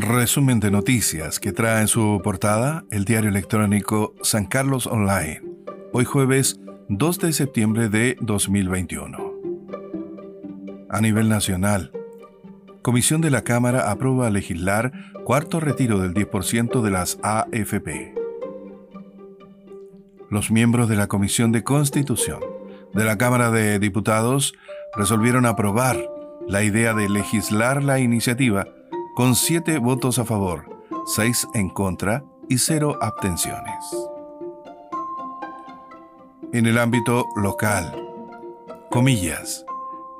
resumen de noticias que trae en su portada el diario electrónico San Carlos Online, hoy jueves 2 de septiembre de 2021. A nivel nacional, Comisión de la Cámara aprueba legislar cuarto retiro del 10% de las AFP. Los miembros de la Comisión de Constitución de la Cámara de Diputados resolvieron aprobar la idea de legislar la iniciativa con siete votos a favor, seis en contra y cero abstenciones. En el ámbito local, comillas,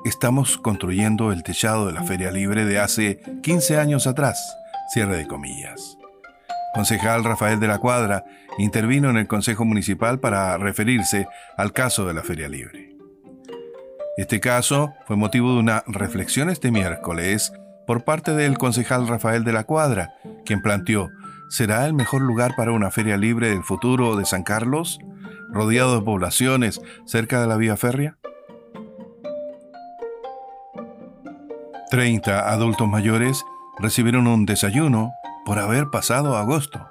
estamos construyendo el techado de la Feria Libre de hace 15 años atrás, cierre de comillas. Concejal Rafael de la Cuadra intervino en el Consejo Municipal para referirse al caso de la Feria Libre. Este caso fue motivo de una reflexión este miércoles por parte del concejal Rafael de la Cuadra, quien planteó, ¿será el mejor lugar para una feria libre del futuro de San Carlos, rodeado de poblaciones cerca de la vía férrea? 30 adultos mayores recibieron un desayuno por haber pasado agosto.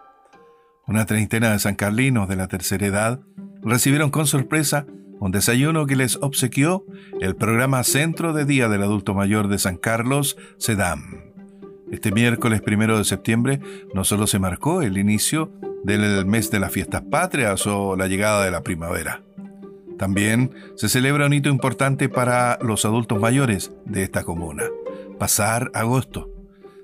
Una treintena de sancarlinos de la tercera edad recibieron con sorpresa un desayuno que les obsequió el programa Centro de Día del Adulto Mayor de San Carlos, SEDAM. Este miércoles primero de septiembre no solo se marcó el inicio del mes de las fiestas patrias o la llegada de la primavera. También se celebra un hito importante para los adultos mayores de esta comuna, pasar agosto.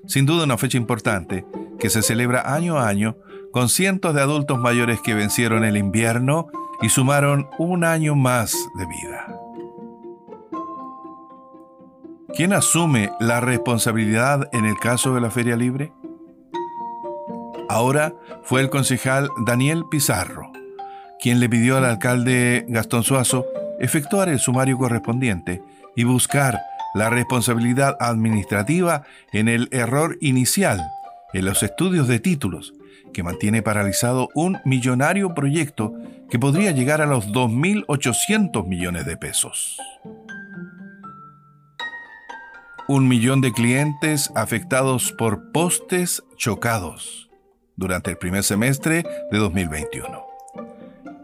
Sin duda una fecha importante que se celebra año a año con cientos de adultos mayores que vencieron el invierno y sumaron un año más de vida. ¿Quién asume la responsabilidad en el caso de la Feria Libre? Ahora fue el concejal Daniel Pizarro, quien le pidió al alcalde Gastón Suazo efectuar el sumario correspondiente y buscar la responsabilidad administrativa en el error inicial en los estudios de títulos que mantiene paralizado un millonario proyecto que podría llegar a los 2.800 millones de pesos. Un millón de clientes afectados por postes chocados durante el primer semestre de 2021.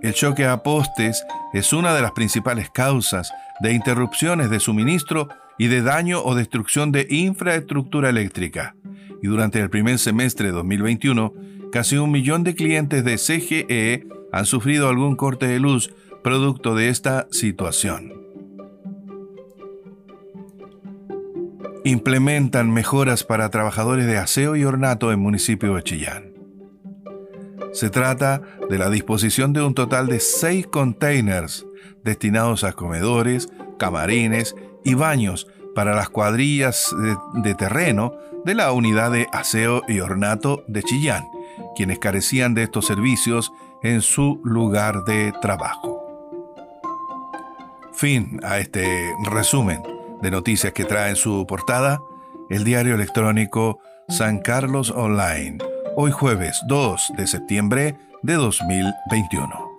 El choque a postes es una de las principales causas de interrupciones de suministro y de daño o destrucción de infraestructura eléctrica. Y durante el primer semestre de 2021, casi un millón de clientes de CGE han sufrido algún corte de luz producto de esta situación. Implementan mejoras para trabajadores de aseo y ornato en municipio de Chillán. Se trata de la disposición de un total de seis containers destinados a comedores, camarines y baños para las cuadrillas de, terreno de la unidad de aseo y ornato de Chillán quienes carecían de estos servicios en su lugar de trabajo. Fin a este resumen de noticias que trae en su portada el diario electrónico San Carlos Online, hoy jueves 2 de septiembre de 2021.